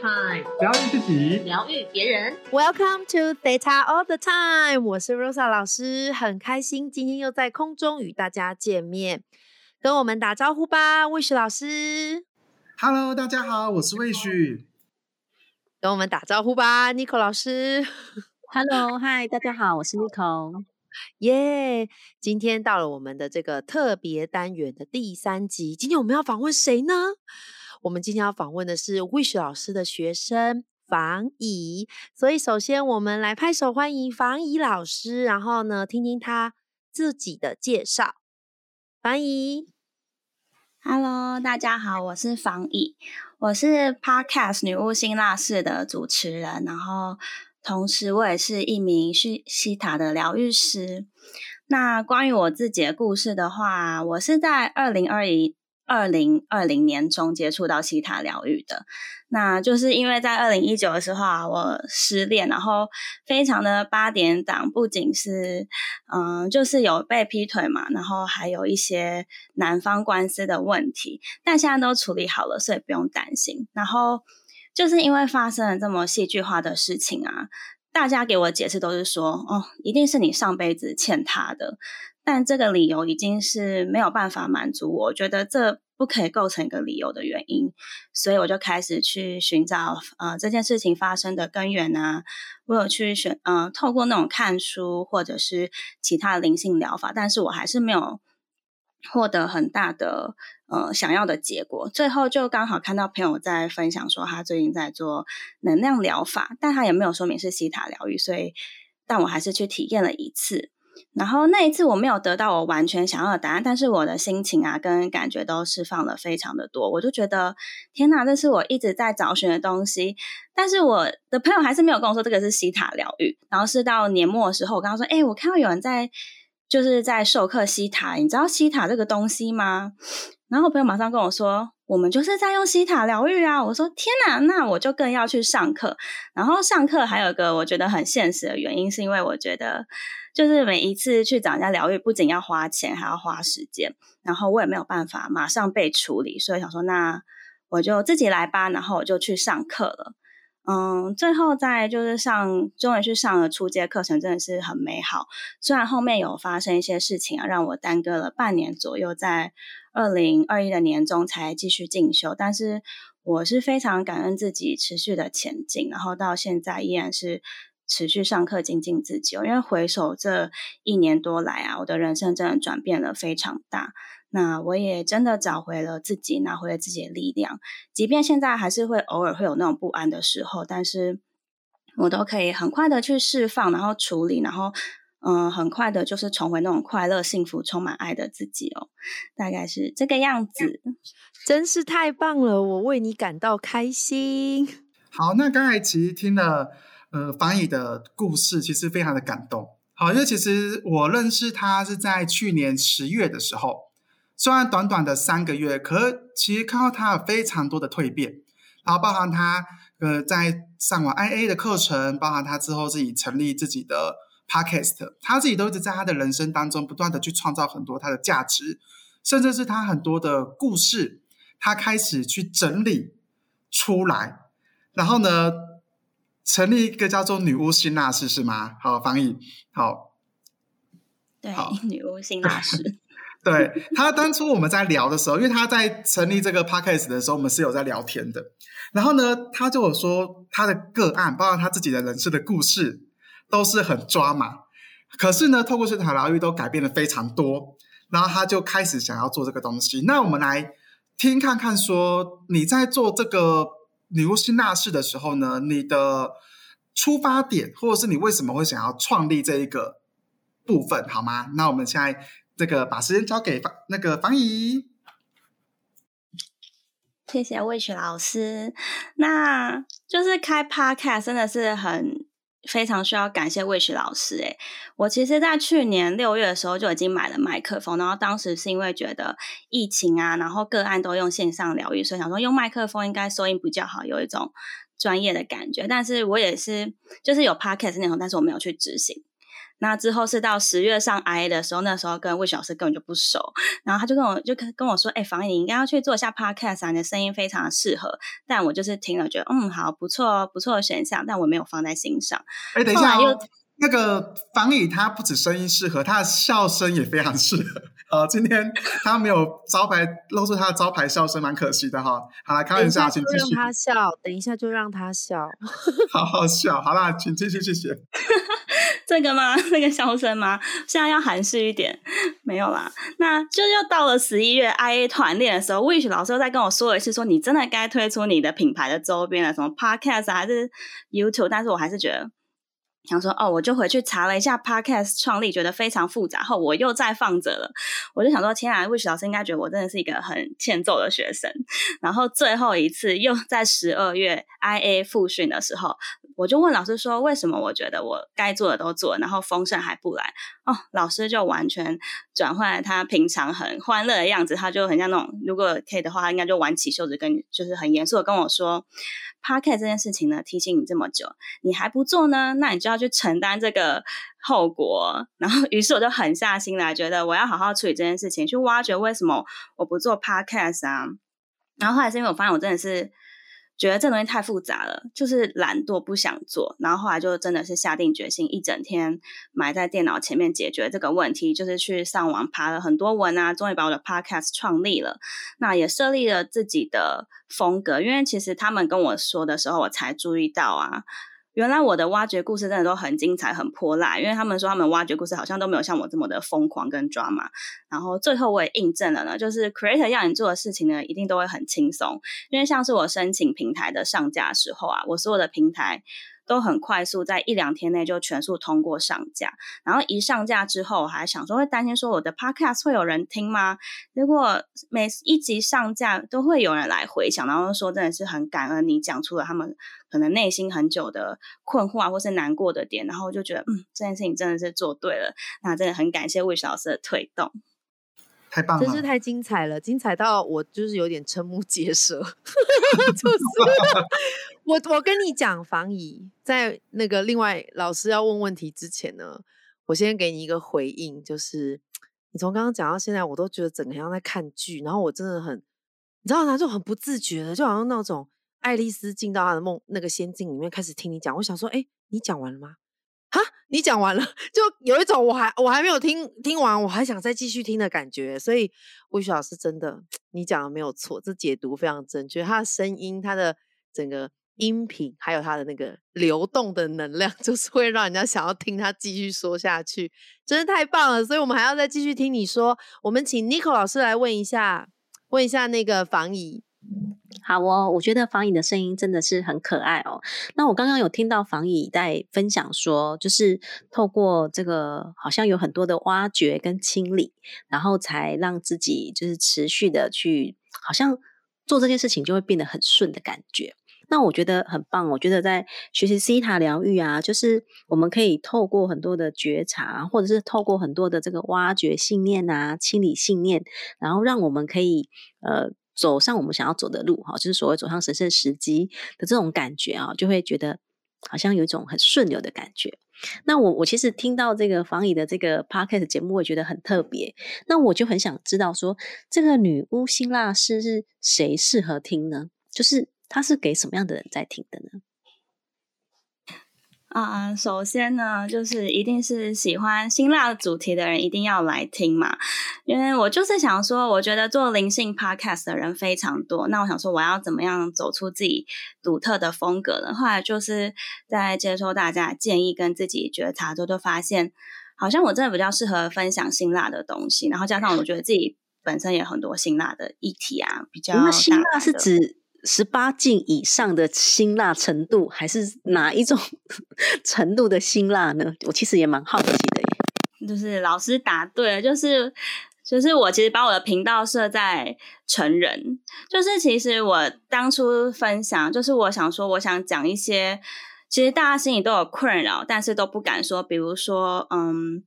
Time，疗愈自己，疗愈别人。Welcome to Theta All the Time，我是 Rosa 老师，很开心今天又在空中与大家见面，跟我们打招呼吧，Wish 老师，Hello，大家好，我是魏旭。跟我们打招呼吧，Nico 老师，Hello，嗨，大家好，我是 Nico。耶今天到了我们的这个特别单元的第三集，今天我们要访问谁呢？我们今天要访问的是 Wish 老师的学生房怡，所以首先我们来拍手欢迎房怡老师，然后呢，听听他自己的介绍。房怡，Hello，大家好，我是房怡，我是 Podcast 女巫辛辣室的主持人，然后同时我也是一名西西塔的疗愈师。那关于我自己的故事的话，我是在二零二一。二零二零年中接触到西塔疗愈的，那就是因为在二零一九的时候啊，我失恋，然后非常的八点档，不仅是嗯，就是有被劈腿嘛，然后还有一些男方官司的问题，但现在都处理好了，所以不用担心。然后就是因为发生了这么戏剧化的事情啊，大家给我解释都是说，哦，一定是你上辈子欠他的。但这个理由已经是没有办法满足我，我觉得这不可以构成一个理由的原因，所以我就开始去寻找呃这件事情发生的根源啊。我有去选呃透过那种看书或者是其他灵性疗法，但是我还是没有获得很大的呃想要的结果。最后就刚好看到朋友在分享说他最近在做能量疗法，但他也没有说明是西塔疗愈，所以但我还是去体验了一次。然后那一次我没有得到我完全想要的答案，但是我的心情啊跟感觉都释放了非常的多，我就觉得天哪，这是我一直在找寻的东西。但是我的朋友还是没有跟我说这个是西塔疗愈。然后是到年末的时候，我跟他说：“哎，我看到有人在就是在授课西塔，你知道西塔这个东西吗？”然后我朋友马上跟我说：“我们就是在用西塔疗愈啊！”我说：“天哪，那我就更要去上课。”然后上课还有一个我觉得很现实的原因，是因为我觉得。就是每一次去找人家疗愈，不仅要花钱，还要花时间，然后我也没有办法马上被处理，所以想说，那我就自己来吧。然后我就去上课了，嗯，最后在就是上，终于去上了初阶课程，真的是很美好。虽然后面有发生一些事情啊，让我耽搁了半年左右，在二零二一的年中才继续进修，但是我是非常感恩自己持续的前进，然后到现在依然是。持续上课精进自己，哦因为回首这一年多来啊，我的人生真的转变了非常大。那我也真的找回了自己，拿回了自己的力量。即便现在还是会偶尔会有那种不安的时候，但是我都可以很快的去释放，然后处理，然后嗯、呃，很快的就是重回那种快乐、幸福、充满爱的自己哦。大概是这个样子，真是太棒了，我为你感到开心。好，那刚才其实听了。呃，房乙的故事其实非常的感动。好，因为其实我认识他是在去年十月的时候，虽然短短的三个月，可其实看到他有非常多的蜕变，然后包含他呃在上完 IA 的课程，包含他之后自己成立自己的 Podcast，他自己都一直在他的人生当中不断的去创造很多他的价值，甚至是他很多的故事，他开始去整理出来，然后呢？成立一个叫做女巫辛辣室是吗？好，翻译好。对，女巫辛辣室。对他当初我们在聊的时候，因为他在成立这个 podcast 的时候，我们是有在聊天的。然后呢，他就有说他的个案，包括他自己的人生的故事，都是很抓马。可是呢，透过这塔疗愈都改变了非常多。然后他就开始想要做这个东西。那我们来听看看，说你在做这个。你入新纳市的时候呢，你的出发点，或者是你为什么会想要创立这一个部分，好吗？那我们现在这个把时间交给方那个方怡，谢谢魏雪老师。那就是开 podcast 真的是很非常需要感谢魏雪老师诶，我其实，在去年六月的时候就已经买了麦克风，然后当时是因为觉得疫情啊，然后个案都用线上疗愈，所以想说用麦克风应该收音比较好，有一种专业的感觉。但是我也是就是有 podcast 内容，但是我没有去执行。那之后是到十月上 IA 的时候，那时候跟魏老师根本就不熟，然后他就跟我就跟跟我说：“哎，房你应该要去做一下 podcast 啊，你的声音非常的适合。”但我就是听了觉得嗯好不错哦不错的选项，但我没有放在心上。哎，等一下哦。那个房宇他不止声音适合，他的笑声也非常适合。呃，今天 他没有招牌露出他的招牌笑声，蛮可惜的哈。好了，开玩笑，请继续。让他笑，等一下就让他笑。好好笑，好啦，请继续，谢谢。这个吗？那个笑声吗？现在要含蓄一点，没有啦。那就又到了十一月 IA 团练的时候，Wish 老师又再跟我说一次，说你真的该推出你的品牌的周边了，什么 Podcast 还是 YouTube？但是我还是觉得。想说哦，我就回去查了一下 Podcast 创立，觉得非常复杂，后我又再放着了。我就想说，天啊，Wish 老师应该觉得我真的是一个很欠揍的学生。然后最后一次又在十二月 IA 复训的时候，我就问老师说，为什么我觉得我该做的都做，然后丰盛还不来？哦，老师就完全转换了他平常很欢乐的样子，他就很像那种，如果可以的话，他应该就挽起袖子，跟就是很严肃的跟我说。Podcast 这件事情呢，提醒你这么久，你还不做呢，那你就要去承担这个后果。然后，于是我就狠下心来，觉得我要好好处理这件事情，去挖掘为什么我不做 Podcast 啊。然后后来是因为我发现我真的是。觉得这东西太复杂了，就是懒惰不想做，然后后来就真的是下定决心，一整天埋在电脑前面解决这个问题，就是去上网爬了很多文啊，终于把我的 podcast 创立了，那也设立了自己的风格，因为其实他们跟我说的时候，我才注意到啊。原来我的挖掘故事真的都很精彩、很泼辣，因为他们说他们挖掘故事好像都没有像我这么的疯狂跟抓马。然后最后我也印证了呢，就是 creator 要你做的事情呢，一定都会很轻松，因为像是我申请平台的上架时候啊，我所有的平台。都很快速，在一两天内就全速通过上架。然后一上架之后，我还想说会担心说我的 podcast 会有人听吗？结果每一集上架都会有人来回想，然后说真的是很感恩你讲出了他们可能内心很久的困惑啊，或是难过的点。然后就觉得，嗯，这件事情真的是做对了。那真的很感谢魏老师的推动。太棒了！真是太精彩了，精彩到我就是有点瞠目结舌。就是 我，我跟你讲，房姨在那个另外老师要问问题之前呢，我先给你一个回应，就是你从刚刚讲到现在，我都觉得整个像在看剧，然后我真的很，你知道吗？就很不自觉的，就好像那种爱丽丝进到她的梦那个仙境里面，开始听你讲。我想说，哎，你讲完了吗？哈，你讲完了，就有一种我还我还没有听听完，我还想再继续听的感觉。所以魏雪老师真的，你讲的没有错，这解读非常正确。他的声音，他的整个音频，还有他的那个流动的能量，就是会让人家想要听他继续说下去，真是太棒了。所以我们还要再继续听你说。我们请 Nico 老师来问一下，问一下那个房姨。好哦，我觉得房乙的声音真的是很可爱哦。那我刚刚有听到房乙在分享说，就是透过这个，好像有很多的挖掘跟清理，然后才让自己就是持续的去，好像做这件事情就会变得很顺的感觉。那我觉得很棒。我觉得在学习西塔疗愈啊，就是我们可以透过很多的觉察，或者是透过很多的这个挖掘信念啊，清理信念，然后让我们可以呃。走上我们想要走的路，哈，就是所谓走上神圣时机的这种感觉啊，就会觉得好像有一种很顺流的感觉。那我我其实听到这个房乙的这个 podcast 节目，我觉得很特别。那我就很想知道说，这个女巫辛辣诗是谁适合听呢？就是它是给什么样的人在听的呢？啊，首先呢，就是一定是喜欢辛辣主题的人一定要来听嘛，因为我就是想说，我觉得做灵性 podcast 的人非常多，那我想说，我要怎么样走出自己独特的风格呢？后来就是在接受大家建议跟自己觉察之后，就发现好像我真的比较适合分享辛辣的东西，然后加上我觉得自己本身也很多辛辣的议题啊，比较那辛辣是指。十八禁以上的辛辣程度，还是哪一种 程度的辛辣呢？我其实也蛮好奇的。就是老师答对了，就是就是我其实把我的频道设在成人，就是其实我当初分享，就是我想说，我想讲一些其实大家心里都有困扰，但是都不敢说，比如说，嗯。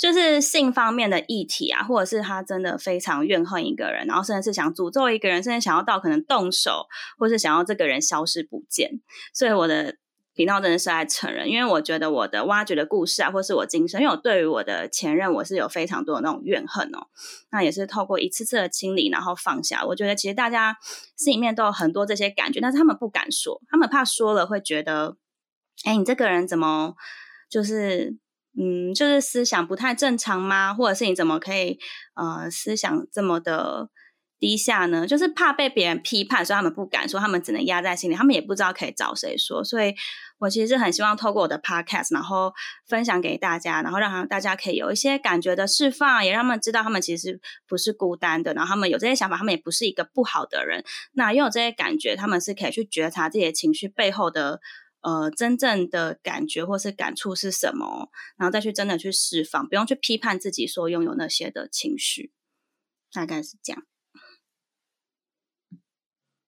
就是性方面的议题啊，或者是他真的非常怨恨一个人，然后甚至是想诅咒一个人，甚至想要到可能动手，或是想要这个人消失不见。所以我的频道真的是在承认，因为我觉得我的挖掘的故事啊，或是我今生，因为我对于我的前任，我是有非常多的那种怨恨哦。那也是透过一次次的清理，然后放下。我觉得其实大家心里面都有很多这些感觉，但是他们不敢说，他们怕说了会觉得，哎，你这个人怎么就是，嗯，就是思想不太正常吗？或者是你怎么可以呃思想这么的？低下呢，就是怕被别人批判，所以他们不敢说，他们只能压在心里，他们也不知道可以找谁说。所以我其实是很希望透过我的 podcast，然后分享给大家，然后让大家可以有一些感觉的释放，也让他们知道他们其实不是孤单的，然后他们有这些想法，他们也不是一个不好的人。那拥有这些感觉，他们是可以去觉察自己的情绪背后的呃真正的感觉或是感触是什么，然后再去真的去释放，不用去批判自己所拥有那些的情绪，大概是这样。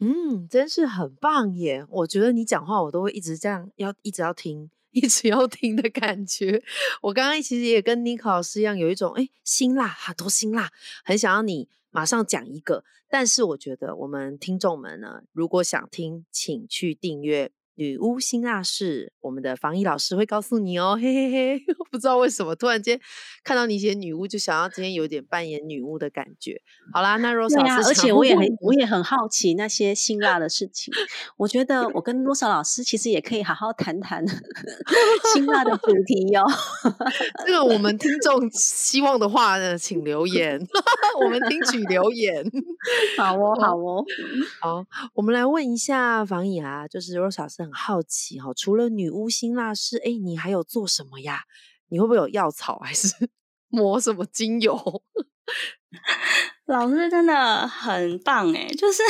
嗯，真是很棒耶！我觉得你讲话，我都会一直这样，要一直要听，一直要听的感觉。我刚刚其实也跟妮可老师一样，有一种哎，辛辣，好多辛辣，很想要你马上讲一个。但是我觉得我们听众们呢，如果想听，请去订阅。女巫辛辣事，我们的防疫老师会告诉你哦，嘿嘿嘿，不知道为什么突然间看到你写女巫，就想要今天有点扮演女巫的感觉。好啦，那 Rose 老师，而且我也很我也很好奇那些辛辣的事情。我觉得我跟 Rose 老师其实也可以好好谈谈 辛辣的主题哟。这个我们听众希望的话呢，请留言，我们听取留言。好哦，好哦，好，我们来问一下防疫啊，就是 Rose 老师。很好奇哈，除了女巫辛辣师，哎，你还有做什么呀？你会不会有药草，还是 抹什么精油？老师真的很棒哎，就是。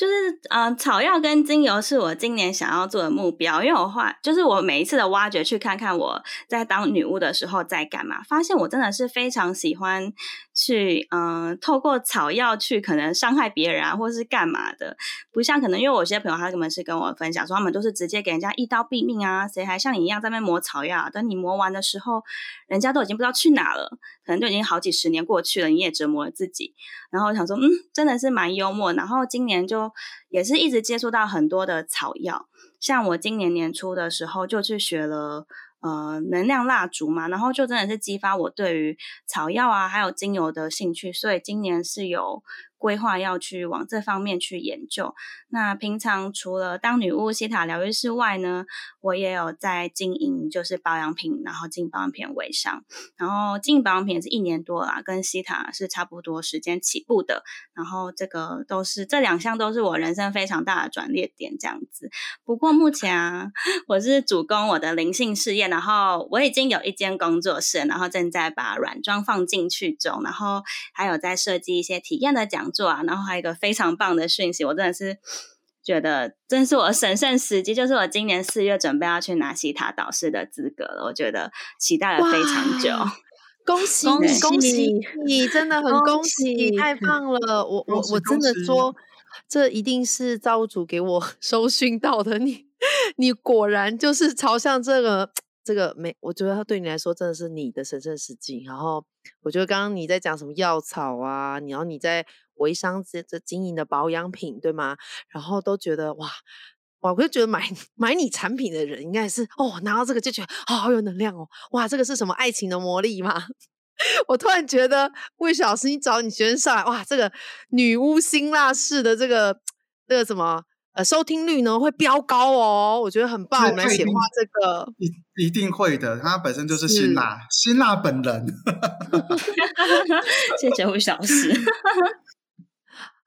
就是，嗯，草药跟精油是我今年想要做的目标，因为我画，就是我每一次的挖掘，去看看我在当女巫的时候在干嘛，发现我真的是非常喜欢去，嗯，透过草药去可能伤害别人啊，或是干嘛的，不像可能因为有些朋友他根本是跟我分享说，他们都是直接给人家一刀毙命啊，谁还像你一样在那磨草药，等你磨完的时候，人家都已经不知道去哪了，可能就已经好几十年过去了，你也折磨了自己，然后想说，嗯，真的是蛮幽默，然后今年就。也是一直接触到很多的草药，像我今年年初的时候就去学了呃能量蜡烛嘛，然后就真的是激发我对于草药啊还有精油的兴趣，所以今年是有。规划要去往这方面去研究。那平常除了当女巫西塔疗愈师外呢，我也有在经营，就是保养品，然后进保养品微商。然后经营保养品是一年多啦，跟西塔是差不多时间起步的。然后这个都是这两项都是我人生非常大的转捩点，这样子。不过目前啊，我是主攻我的灵性事业，然后我已经有一间工作室，然后正在把软装放进去中，然后还有在设计一些体验的讲。做啊，然后还有一个非常棒的讯息，我真的是觉得，真是我神圣时机，就是我今年四月准备要去拿西塔导师的资格了。我觉得期待了非常久，恭喜你，恭喜你，真的很恭喜你，太棒了！我我我真的说，这一定是造物主给我 收讯到的。你你果然就是朝向这个。这个没，我觉得它对你来说真的是你的神圣时机。然后我觉得刚刚你在讲什么药草啊，然后你在微商这这经营的保养品，对吗？然后都觉得哇哇，我就觉得买 买你产品的人应该是哦，拿到这个就觉得哦，好有能量哦，哇，这个是什么爱情的魔力吗？我突然觉得魏小师，你找你学生上来，哇，这个女巫辛辣式的这个这个什么？呃，收听率呢会飙高哦，我觉得很棒。我们来显化这个，一一定会的。他本身就是辛辣，辛辣本人。谢谢魏小师。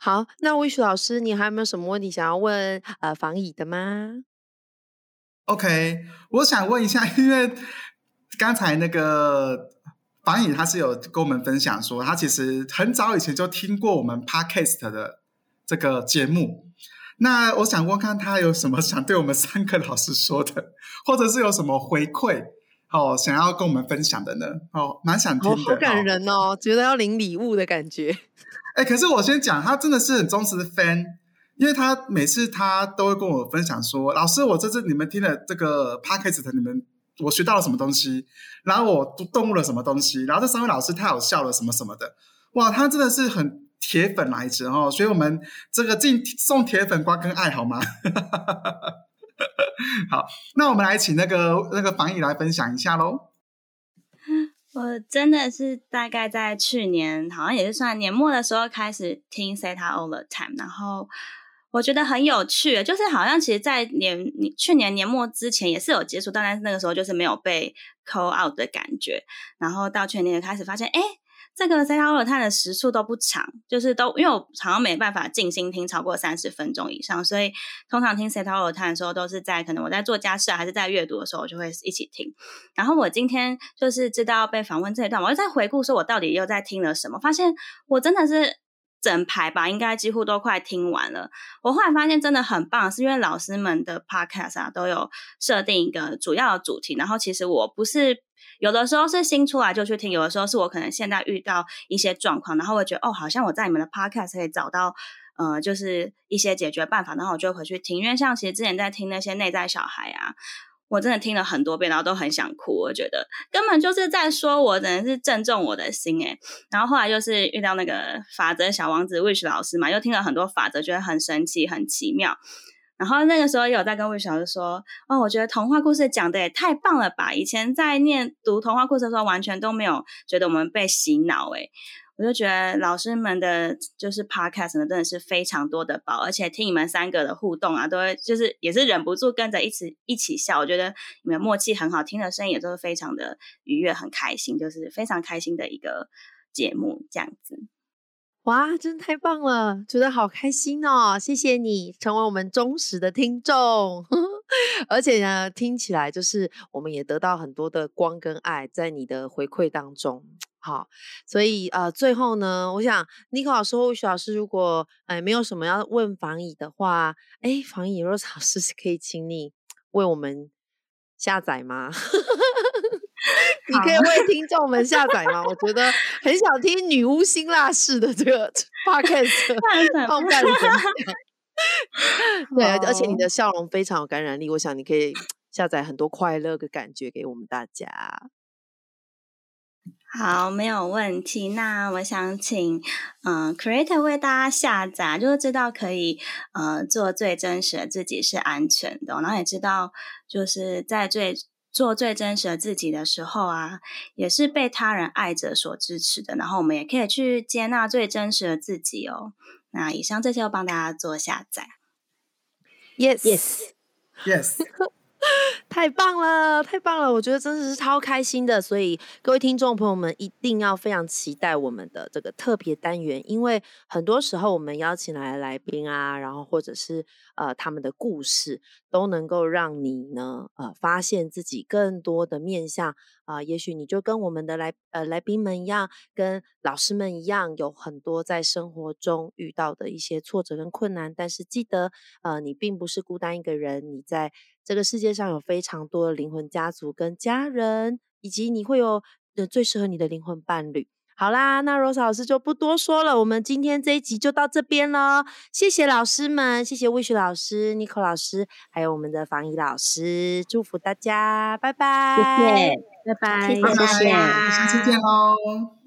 好，那魏老师，你还有没有什么问题想要问呃防乙的吗？OK，我想问一下，因为刚才那个防乙他是有跟我们分享说，他其实很早以前就听过我们 Podcast 的这个节目。那我想问看他有什么想对我们三个老师说的，或者是有什么回馈哦，想要跟我们分享的呢？哦，蛮想听的，好感人哦，觉得要领礼物的感觉。哎，可是我先讲，他真的是很忠实的 fan，因为他每次他都会跟我分享说，老师，我这次你们听了这个 podcast，你们我学到了什么东西，然后我动物了什么东西，然后这三位老师太好笑了，什么什么的，哇，他真的是很。铁粉来着哦，所以我们这个进送铁粉瓜跟爱好吗？好，那我们来请那个那个防疫来分享一下喽。我真的是大概在去年，好像也是算年末的时候开始听 Set All the Time，然后我觉得很有趣，就是好像其实，在年去年年末之前也是有接触，但是那个时候就是没有被 call out 的感觉，然后到去年开始发现，哎。这个 C 塔罗探的时速都不长，就是都因为我好像没办法静心听超过三十分钟以上，所以通常听 C 塔罗探的时候都是在可能我在做家事还是在阅读的时候，我就会一起听。然后我今天就是知道被访问这一段，我就在回顾说我到底又在听了什么，发现我真的是整排吧，应该几乎都快听完了。我后来发现真的很棒，是因为老师们的 Podcast 啊都有设定一个主要的主题，然后其实我不是。有的时候是新出来就去听，有的时候是我可能现在遇到一些状况，然后我觉得哦，好像我在你们的 podcast 可以找到呃，就是一些解决办法，然后我就回去听。因为像其实之前在听那些内在小孩啊，我真的听了很多遍，然后都很想哭。我觉得根本就是在说我，真的是正中我的心诶然后后来就是遇到那个法则小王子 Wish 老师嘛，又听了很多法则，觉得很神奇、很奇妙。然后那个时候有在跟魏小师说，哦，我觉得童话故事讲的也太棒了吧！以前在念读童话故事的时候，完全都没有觉得我们被洗脑诶我就觉得老师们的就是 podcast 呢，真的是非常多的宝，而且听你们三个的互动啊，都会就是也是忍不住跟着一起一起笑。我觉得你们默契很好，听的声音也都是非常的愉悦，很开心，就是非常开心的一个节目这样子。哇，真的太棒了，觉得好开心哦！谢谢你成为我们忠实的听众，而且呢，听起来就是我们也得到很多的光跟爱在你的回馈当中。好，所以呃，最后呢，我想尼克老师或许老师如果哎没有什么要问防乙的话，哎，防乙若老师可以请你为我们下载吗？你可以为听众们下载吗？我觉得很想听女巫辛辣式的这个 podcast 放干分享。对，而且你的笑容非常有感染力，我想你可以下载很多快乐的感觉给我们大家。好，没有问题。那我想请嗯，Creator 为大家下载，就是知道可以呃做最真实的自己是安全的，然后也知道就是在最。做最真实的自己的时候啊，也是被他人爱着所支持的。然后我们也可以去接纳最真实的自己哦。那以上这些，我帮大家做下载。Yes，Yes，Yes。太棒了，太棒了！我觉得真的是超开心的。所以各位听众朋友们，一定要非常期待我们的这个特别单元，因为很多时候我们邀请来的来宾啊，然后或者是呃他们的故事，都能够让你呢呃发现自己更多的面相啊。也许你就跟我们的来呃来宾们一样，跟老师们一样，有很多在生活中遇到的一些挫折跟困难，但是记得呃你并不是孤单一个人，你在。这个世界上有非常多的灵魂家族跟家人，以及你会有呃最适合你的灵魂伴侣。好啦，那 Rose 老师就不多说了，我们今天这一集就到这边了。谢谢老师们，谢谢 Wish 老师、Nico 老师，还有我们的防疫老师，祝福大家，拜拜，谢谢，拜拜，谢谢，下次见喽。